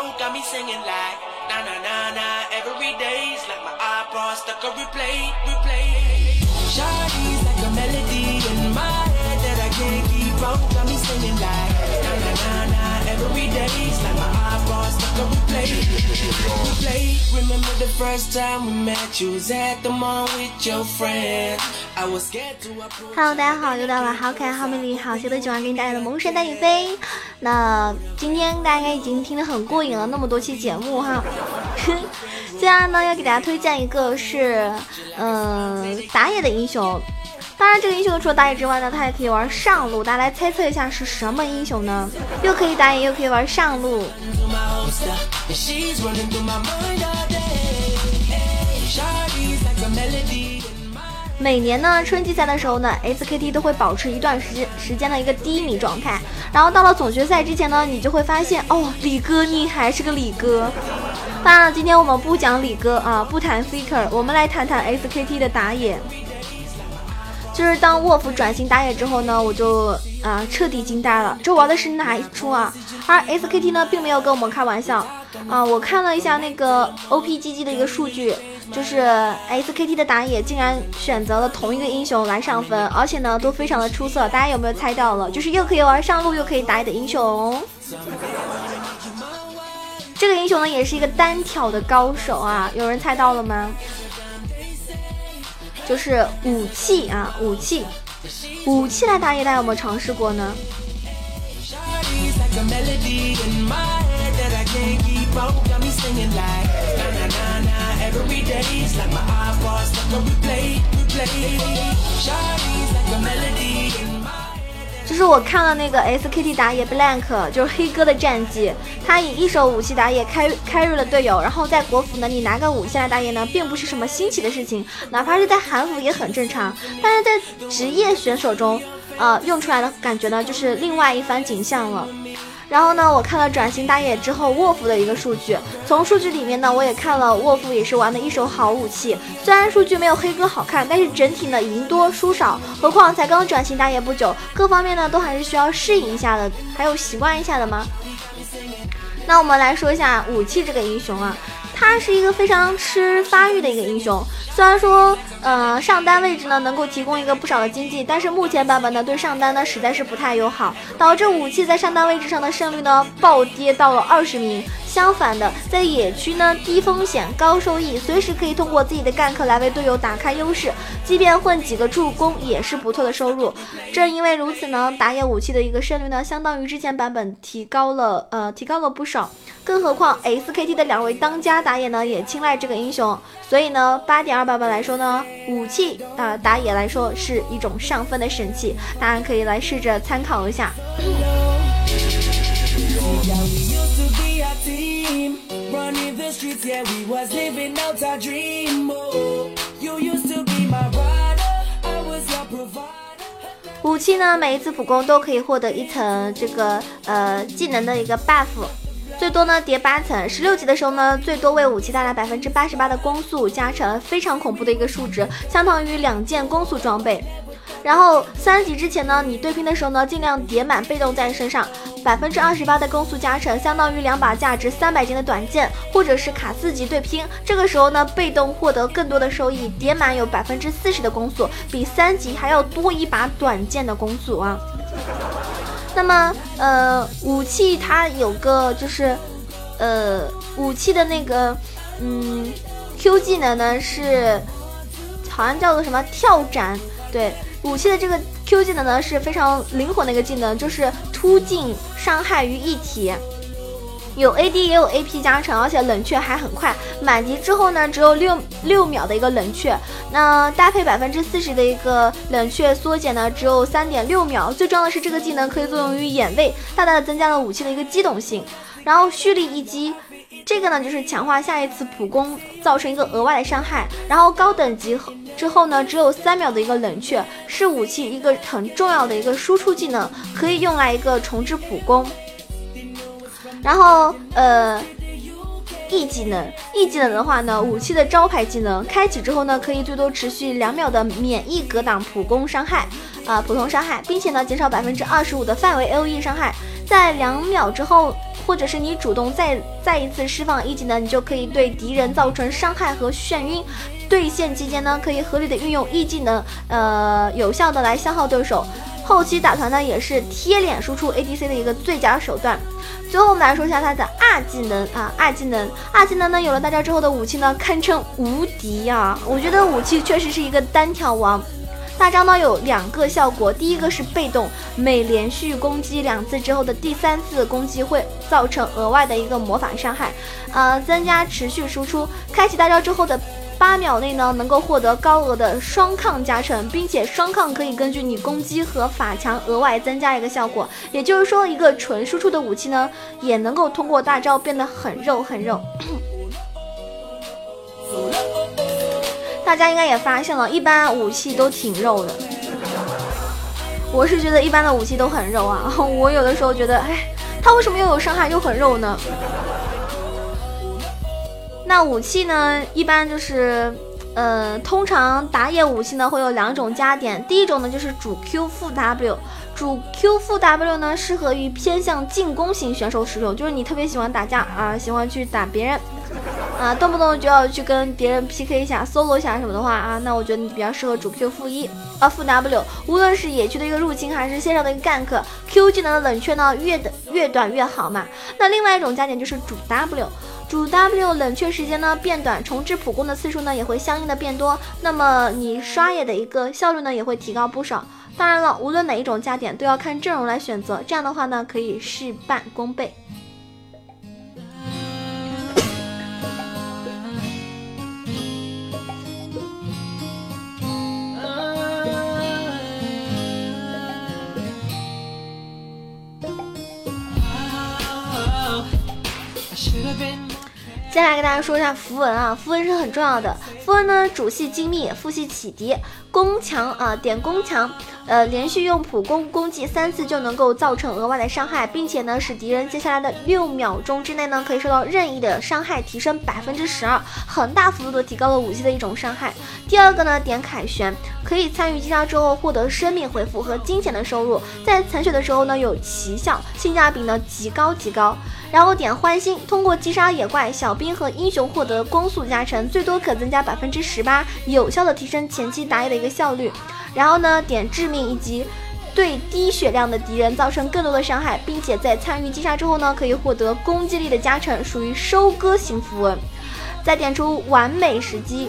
on, got me singing like na na na na. Every day's like my iPod stuck on replay, replay. Shawty's Play. Remember the first time we met? You was at the mall with your friend. Hello，大家好，又到了好可爱、好美丽、好笑的九万给你带来的萌神带你飞。那今天大家应该已经听得很过瘾了，那么多期节目哈。接下来呢，要给大家推荐一个是，嗯、打野的英雄。当然，这个英雄除了打野之外呢，它也可以玩上路。大家来猜测一下是什么英雄呢？又可以打野，又可以玩上路。每年呢春季赛的时候呢，SKT 都会保持一段时间时间的一个低迷状态，然后到了总决赛之前呢，你就会发现哦，李哥你还是个李哥。当然了，今天我们不讲李哥啊，不谈 Faker，我们来谈谈 SKT 的打野。就是当沃夫转型打野之后呢，我就啊、彻底惊呆了，这玩的是哪一出啊？而 SKT 呢，并没有跟我们开玩笑啊、我看了一下那个 OPGG 的一个数据，就是 SKT 的打野竟然选择了同一个英雄来上分，而且呢都非常的出色。大家有没有猜到了？就是又可以玩上路又可以打野的英雄。这个英雄呢也是一个单挑的高手啊，有人猜到了吗？就是武器啊，武器，武器来打野，大家有没有尝试过呢？就是我看了那个 SKT 打野 Blank，就是黑哥的战绩，他以一手武器打野开开入了队友，然后在国服呢，你拿个武器来打野呢，并不是什么新奇的事情，哪怕是在韩服也很正常，但是在职业选手中，呃，用出来的感觉呢，就是另外一番景象了。然后呢，我看了转型打野之后沃夫的一个数据，从数据里面呢，我也看了沃夫也是玩的一手好武器，虽然数据没有黑哥好看，但是整体呢赢多输少，何况才刚转型打野不久，各方面呢都还是需要适应一下的，还有习惯一下的吗。那我们来说一下武器这个英雄啊，他是一个非常吃发育的一个英雄。虽然说，呃，上单位置呢能够提供一个不少的经济，但是目前版本呢对上单呢实在是不太友好，导致武器在上单位置上的胜率呢暴跌到了二十名。相反的，在野区呢低风险高收益，随时可以通过自己的干克来为队友打开优势，即便混几个助攻也是不错的收入。正因为如此呢，打野武器的一个胜率呢，相当于之前版本提高了，呃，提高了不少。更何况 SKT 的两位当家打野呢，也青睐这个英雄，所以呢，八点二版本来说呢，武器啊、打野来说是一种上分的神器，大家可以来试着参考一下。Streets, yeah, we was living out our dream. Oh, you used to be my rider, I was your provider. 武器呢，每一次普攻都可以获得一层这个呃技能的一个 buff，最多呢叠八层。十六级的时候呢，最多为武器带来百分之八十八的攻速加成，非常恐怖的一个数值，相当于两件攻速装备。然后三级之前呢，你对拼的时候呢，尽量叠满被动在身上，百分之二十八的攻速加成，相当于两把价值三百金的短剑，或者是卡四级对拼。这个时候呢，被动获得更多的收益，叠满有百分之四十的攻速，比三级还要多一把短剑的攻速啊。那么，呃，武器它有个就是，呃，武器的那个，嗯，Q 技能呢是好像叫做什么跳斩，对，武器的这个 Q 技能呢是非常灵活的一个技能，就是突进伤害于一体。有 AD 也有 AP 加成，而且冷却还很快。满级之后呢，只有六六秒的一个冷却，那搭配百分之四十的一个冷却缩减呢，只有三点六秒。最重要的是，这个技能可以作用于眼位，大大的增加了武器的一个机动性。然后蓄力一击，这个呢就是强化下一次普攻造成一个额外的伤害。然后高等级之后呢，只有三秒的一个冷却，是武器一个很重要的一个输出技能，可以用来一个重置普攻。然后呃。E 技能，E 技能的话呢，武器的招牌技能开启之后呢，可以最多持续两秒的免疫格挡普攻伤害，啊、普通伤害，并且呢减少百分之二十五的范围 AOE 伤害。在两秒之后，或者是你主动再再一次释放一技能，你就可以对敌人造成伤害和眩晕。对线期间呢，可以合理的运用一技能，呃，有效的来消耗对手。后期打团呢，也是贴脸输出 ADC 的一个最佳手段。最后我们来说一下它的二技能啊，二技能，二技能呢，有了大招之后的武器呢，堪称无敌呀！我觉得武器确实是一个单挑王。大招呢有两个效果，第一个是被动，每连续攻击两次之后的第三次攻击会造成额外的一个魔法伤害，呃，增加持续输出。开启大招之后的。八秒内呢，能够获得高额的双抗加成，并且双抗可以根据你攻击和法强额外增加一个效果。也就是说，一个纯输出的武器呢，也能够通过大招变得很肉很肉。大家应该也发现了，一般武器都挺肉的。我是觉得一般的武器都很肉啊。我有的时候觉得，哎，它为什么又有伤害又很肉呢？那武器呢？一般就是，呃，通常打野武器呢会有两种加点。第一种呢就是主 Q 负 W，主 Q 负 W 呢适合于偏向进攻型选手使用，就是你特别喜欢打架啊，喜欢去打别人，啊，动不动就要去跟别人 PK 一下、solo 一下什么的话啊，那我觉得你比较适合主 Q 负一啊负 W。无论是野区的一个入侵，还是线上的一个 gank，Q 技能的冷却呢越的越短越好嘛。那另外一种加点就是主 W。主 W 冷却时间呢变短，重置普攻的次数呢也会相应的变多，那么你刷野的一个效率呢也会提高不少。当然了，无论哪一种加点都要看阵容来选择，这样的话呢可以事半功倍。接下来跟大家说一下符文啊，符文是很重要的。符文呢，主系精密，副系启迪，攻强啊，点攻强，呃，连续用普攻攻击三次就能够造成额外的伤害，并且呢，使敌人接下来的六秒钟之内呢，可以受到任意的伤害提升百分之十二，很大幅度的提高了武器的一种伤害。第二个呢，点凯旋，可以参与击杀之后获得生命回复和金钱的收入，在残血的时候呢有奇效，性价比呢极高极高。然后点欢心，通过击杀野怪、小兵和英雄获得攻速加成，最多可增加百分之十八，有效的提升前期打野的一个效率。然后呢，点致命以及对低血量的敌人造成更多的伤害，并且在参与击杀之后呢，可以获得攻击力的加成，属于收割型符文。再点出完美时机。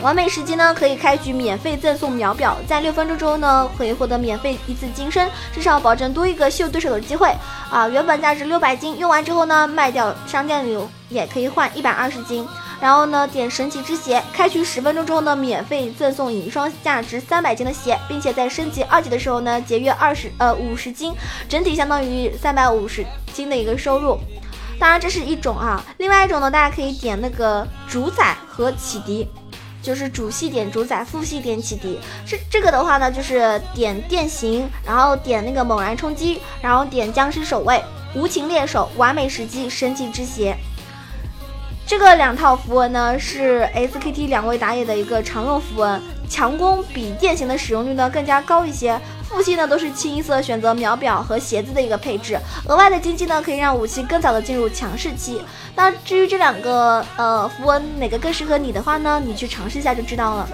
完美时机呢，可以开局免费赠送秒表，在六分钟之后呢，可以获得免费一次金身，至少保证多一个秀对手的机会啊！原本价值六百金，用完之后呢，卖掉商店里也可以换一百二十金。然后呢，点神奇之鞋，开局十分钟之后呢，免费赠送一双价值三百金的鞋，并且在升级二级的时候呢，节约二十呃五十金，整体相当于三百五十金的一个收入。当然这是一种啊，另外一种呢，大家可以点那个主宰和启迪。就是主系点主宰，副系点启迪。这这个的话呢，就是点电刑，然后点那个猛然冲击，然后点僵尸守卫、无情猎手、完美时机、神奇之鞋。这个两套符文呢，是 SKT 两位打野的一个常用符文，强攻比电刑的使用率呢更加高一些。副系呢都是清一色选择秒表和鞋子的一个配置，额外的经济呢可以让武器更早的进入强势期。那至于这两个呃符文哪个更适合你的话呢，你去尝试一下就知道了。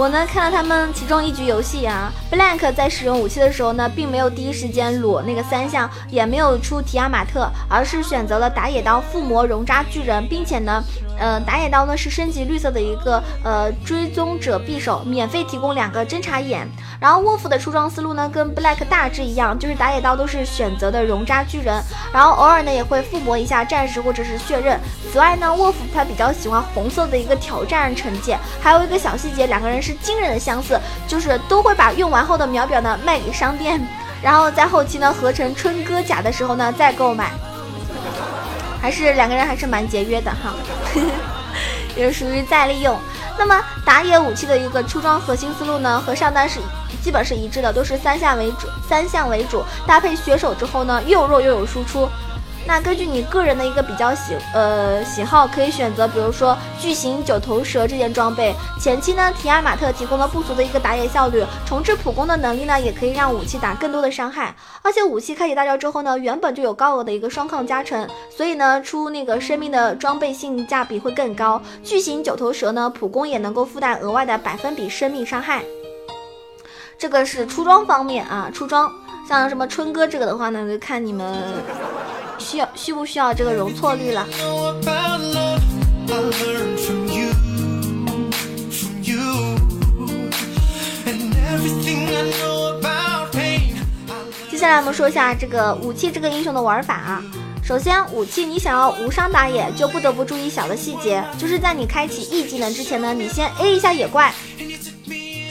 我呢看到他们其中一局游戏啊，Blank 在使用武器的时候呢，并没有第一时间裸那个三项，也没有出提亚马特，而是选择了打野刀附魔熔渣巨人，并且呢。呃，打野刀呢是升级绿色的一个呃追踪者匕首，免费提供两个侦察眼。然后沃夫的出装思路呢跟 Black 大致一样，就是打野刀都是选择的熔渣巨人，然后偶尔呢也会附魔一下战士或者是血刃。此外呢，沃夫他比较喜欢红色的一个挑战惩戒，还有一个小细节，两个人是惊人的相似，就是都会把用完后的秒表呢卖给商店，然后在后期呢合成春哥甲的时候呢再购买。还是两个人还是蛮节约的哈，也属于再利用。那么打野武器的一个出装核心思路呢，和上单是基本是一致的，都是三项为主，三项为主，搭配血手之后呢，又弱又有输出。那根据你个人的一个比较喜呃喜好，可以选择，比如说巨型九头蛇这件装备。前期呢，提亚马特提供了不俗的一个打野效率，重置普攻的能力呢，也可以让武器打更多的伤害。而且武器开启大招之后呢，原本就有高额的一个双抗加成，所以呢，出那个生命的装备性价比会更高。巨型九头蛇呢，普攻也能够附带额外的百分比生命伤害。这个是出装方面啊，出装像什么春哥这个的话呢，就看你们。需要需不需要这个容错率了？接下来我们说一下这个武器这个英雄的玩法啊。首先，武器你想要无伤打野，就不得不注意小的细节，就是在你开启 E 技能之前呢，你先 A 一下野怪，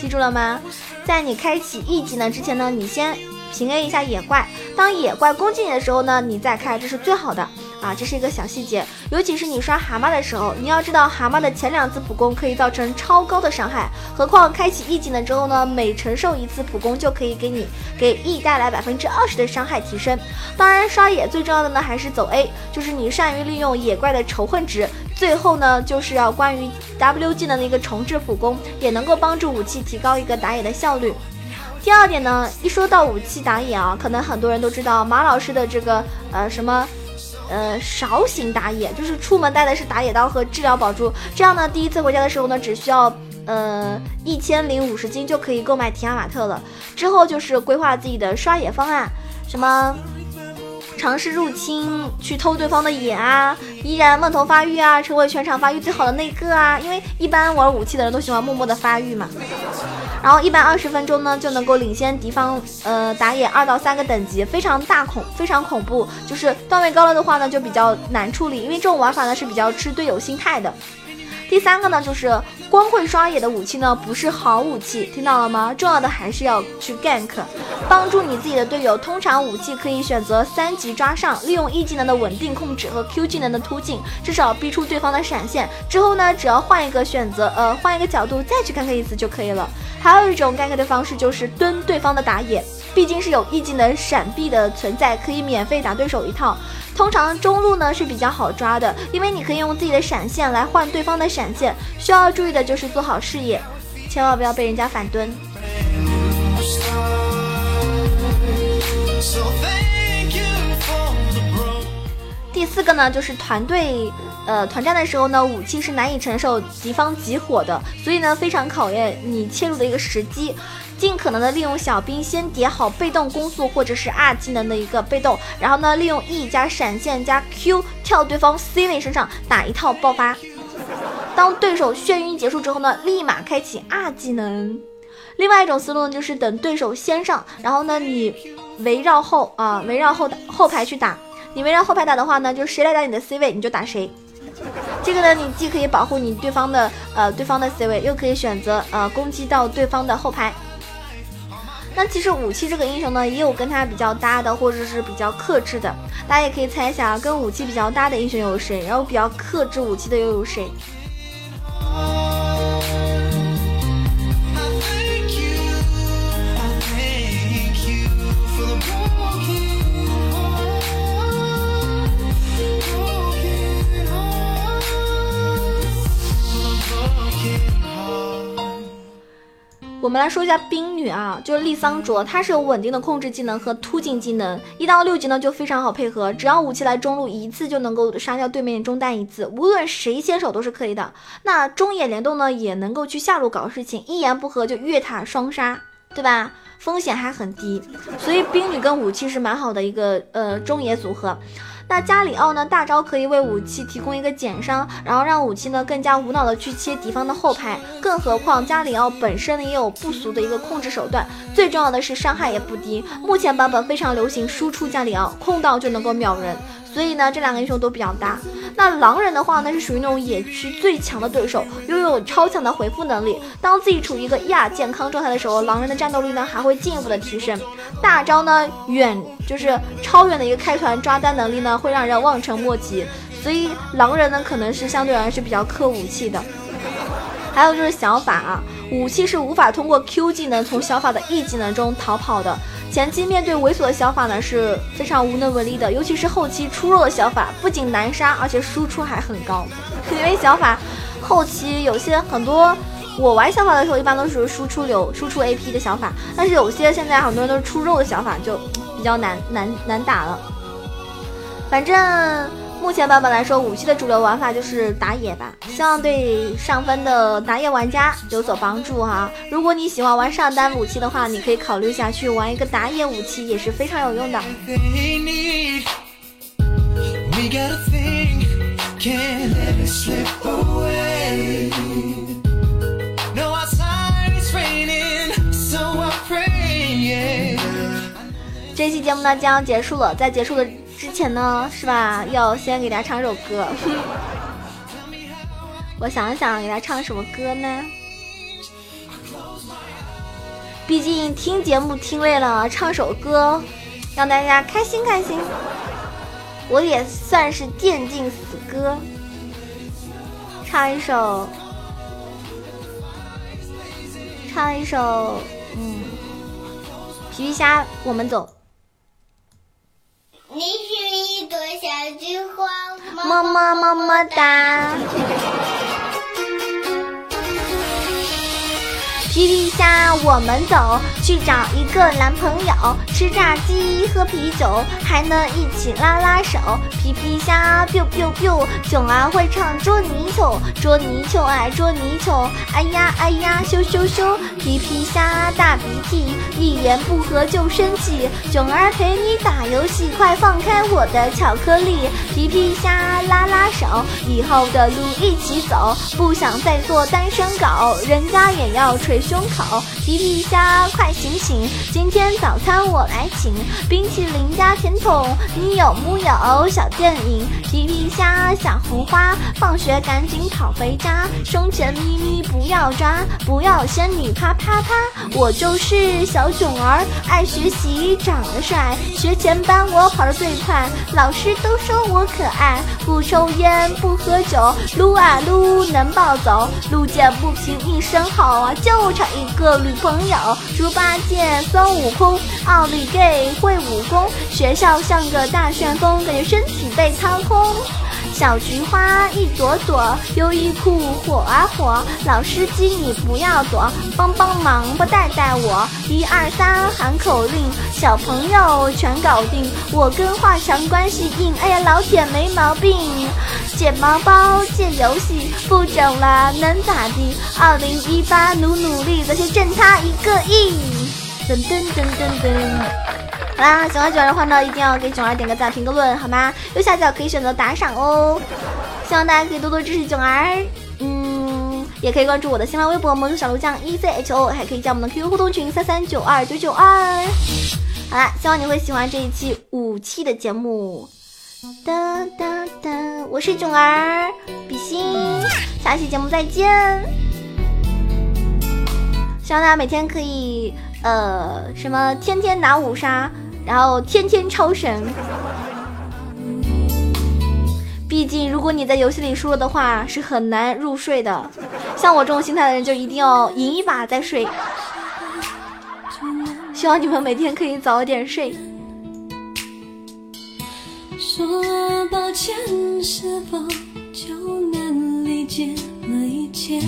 记住了吗？在你开启 E 技能之前呢，你先。平 A 一下野怪，当野怪攻击你的时候呢，你再开，这是最好的啊，这是一个小细节。尤其是你刷蛤蟆的时候，你要知道蛤蟆的前两次普攻可以造成超高的伤害，何况开启 E 技能之后呢，每承受一次普攻就可以给你给 E 带来百分之二十的伤害提升。当然刷野最重要的呢还是走 A，就是你善于利用野怪的仇恨值。最后呢就是要关于 W 技能的一个重置普攻，也能够帮助武器提高一个打野的效率。第二点呢，一说到武器打野啊，可能很多人都知道马老师的这个呃什么呃勺形打野，就是出门带的是打野刀和治疗宝珠，这样呢，第一次回家的时候呢，只需要呃一千零五十金就可以购买提亚马特了。之后就是规划自己的刷野方案，什么尝试入侵去偷对方的野啊，依然梦头发育啊，成为全场发育最好的那个啊，因为一般玩武器的人都喜欢默默的发育嘛。然后一般二十分钟呢就能够领先敌方，呃打野二到三个等级，非常大恐，非常恐怖。就是段位高了的话呢，就比较难处理，因为这种玩法呢是比较吃队友心态的。第三个呢，就是光会刷野的武器呢，不是好武器，听到了吗？重要的还是要去 gank，帮助你自己的队友。通常武器可以选择三级抓上，利用 E 技能的稳定控制和 Q 技能的突进，至少逼出对方的闪现。之后呢，只要换一个选择，呃，换一个角度再去 gank 一次就可以了。还有一种尴尬的方式就是蹲对方的打野，毕竟是有 E 技能闪避的存在，可以免费打对手一套。通常中路呢是比较好抓的，因为你可以用自己的闪现来换对方的闪现。需要注意的就是做好视野，千万不要被人家反蹲。第四个呢，就是团队呃团战的时候呢，武器是难以承受敌方集火的，所以呢非常考验你切入的一个时机。尽可能的利用小兵先叠好被动攻速或者是 R 技能的一个被动，然后呢利用 E 加闪现加 Q 跳对方 C 位身上打一套爆发。当对手眩晕结束之后呢，立马开启 R 技能。另外一种思路呢，就是等对手先上，然后呢你围绕后啊围绕后后排去打。你围绕后排打的话呢，就谁来打你的 C 位你就打谁。这个呢你既可以保护你对方的呃对方的 C 位，又可以选择呃攻击到对方的后排。那其实武器这个英雄呢，也有跟他比较搭的，或者是比较克制的。大家也可以猜一下，跟武器比较搭的英雄有谁，然后比较克制武器的又有谁？我们来说一下冰女啊，就是丽桑卓，她是有稳定的控制技能和突进技能，一到六级呢就非常好配合，只要武器来中路一次就能够杀掉对面中单一次，无论谁先手都是可以的。那中野联动呢也能够去下路搞事情，一言不合就越塔双杀，对吧？风险还很低，所以冰女跟武器是蛮好的一个呃中野组合。那加里奥呢？大招可以为武器提供一个减伤，然后让武器呢更加无脑的去切敌方的后排。更何况加里奥本身也有不俗的一个控制手段，最重要的是伤害也不低。目前版本非常流行输出加里奥，控到就能够秒人。所以呢，这两个英雄都比较搭。那狼人的话呢，是属于那种野区最强的对手，拥有超强的回复能力。当自己处于一个亚健康状态的时候，狼人的战斗力呢还会进一步的提升。大招呢远就是超远的一个开团抓单能力呢，会让人望尘莫及。所以狼人呢可能是相对而言是比较克武器的。还有就是小法啊，武器是无法通过 Q 技能从小法的 E 技能中逃跑的。前期面对猥琐的小法呢是非常无能为力的，尤其是后期出肉的小法，不仅难杀，而且输出还很高。因为小法后期有些很多，我玩小法的时候一般都是输出流、输出 AP 的小法，但是有些现在很多人都是出肉的小法，就比较难难难打了。反正。目前版本来说，武器的主流玩法就是打野吧，希望对上分的打野玩家有所帮助哈。如果你喜欢玩上单武器的话，你可以考虑下去玩一个打野武器，也是非常有用的。这期节目呢将要结束了，在结束的。之前呢，是吧？要先给大家唱首歌。我想想，给大家唱什么歌呢？毕竟听节目听累了，唱首歌让大家开心开心。我也算是电竞死歌，唱一首，唱一首，嗯，皮皮虾，我们走。你是一朵小菊花，么么么么哒。皮皮虾，我们走去找一个男朋友，吃炸鸡，喝啤酒，还能一起拉拉手。皮皮虾，biu biu biu，囧儿会唱捉泥鳅，捉泥鳅爱捉泥鳅，哎呀哎呀，羞羞羞。皮皮虾大鼻涕，一言不合就生气，囧儿陪你打游戏，快放开我的巧克力。皮皮虾拉拉手，以后的路一起走，不想再做单身狗，人家也要捶。胸口，皮皮虾，快醒醒！今天早餐我来请，冰淇淋加甜筒，你有木有？小电影，皮皮虾，小红花，放学赶紧跑回家，胸前咪咪不要抓，不要仙女啪啪啪，我就是小囧儿，爱学习，长得帅，学前班我跑得最快，老师都说我可爱，不抽烟不喝酒，撸啊撸能暴走，路见不平一声吼啊就。差一个女朋友，猪八戒、孙悟空、奥利给会武功，学校像个大旋风，感觉身体被掏空。小菊花一朵朵，优衣库火啊火，老司机你不要躲，帮帮忙不带带我，一二三喊口令，小朋友全搞定，我跟华强关系硬，哎呀老铁没毛病，借毛包借游戏不整了能咋地？二零一八努努力再去挣他一个亿，噔噔噔噔噔。好啦，喜欢九儿的话呢，一定要给囧儿点个赞、评个论，好吗？右下角可以选择打赏哦。希望大家可以多多支持囧儿，嗯，也可以关注我的新浪微博“萌小鹿酱 E Z H O”，还可以加我们的 QQ 互动群三三九二九九二。好啦，希望你会喜欢这一期武器的节目。哒哒哒，我是囧儿，比心，下期节目再见。希望大家每天可以呃什么天天拿五杀。然后天天超神，毕竟如果你在游戏里输了的话，是很难入睡的。像我这种心态的人，就一定要赢一把再睡。希望你们每天可以早点睡。说抱歉，是否就能理解了一切？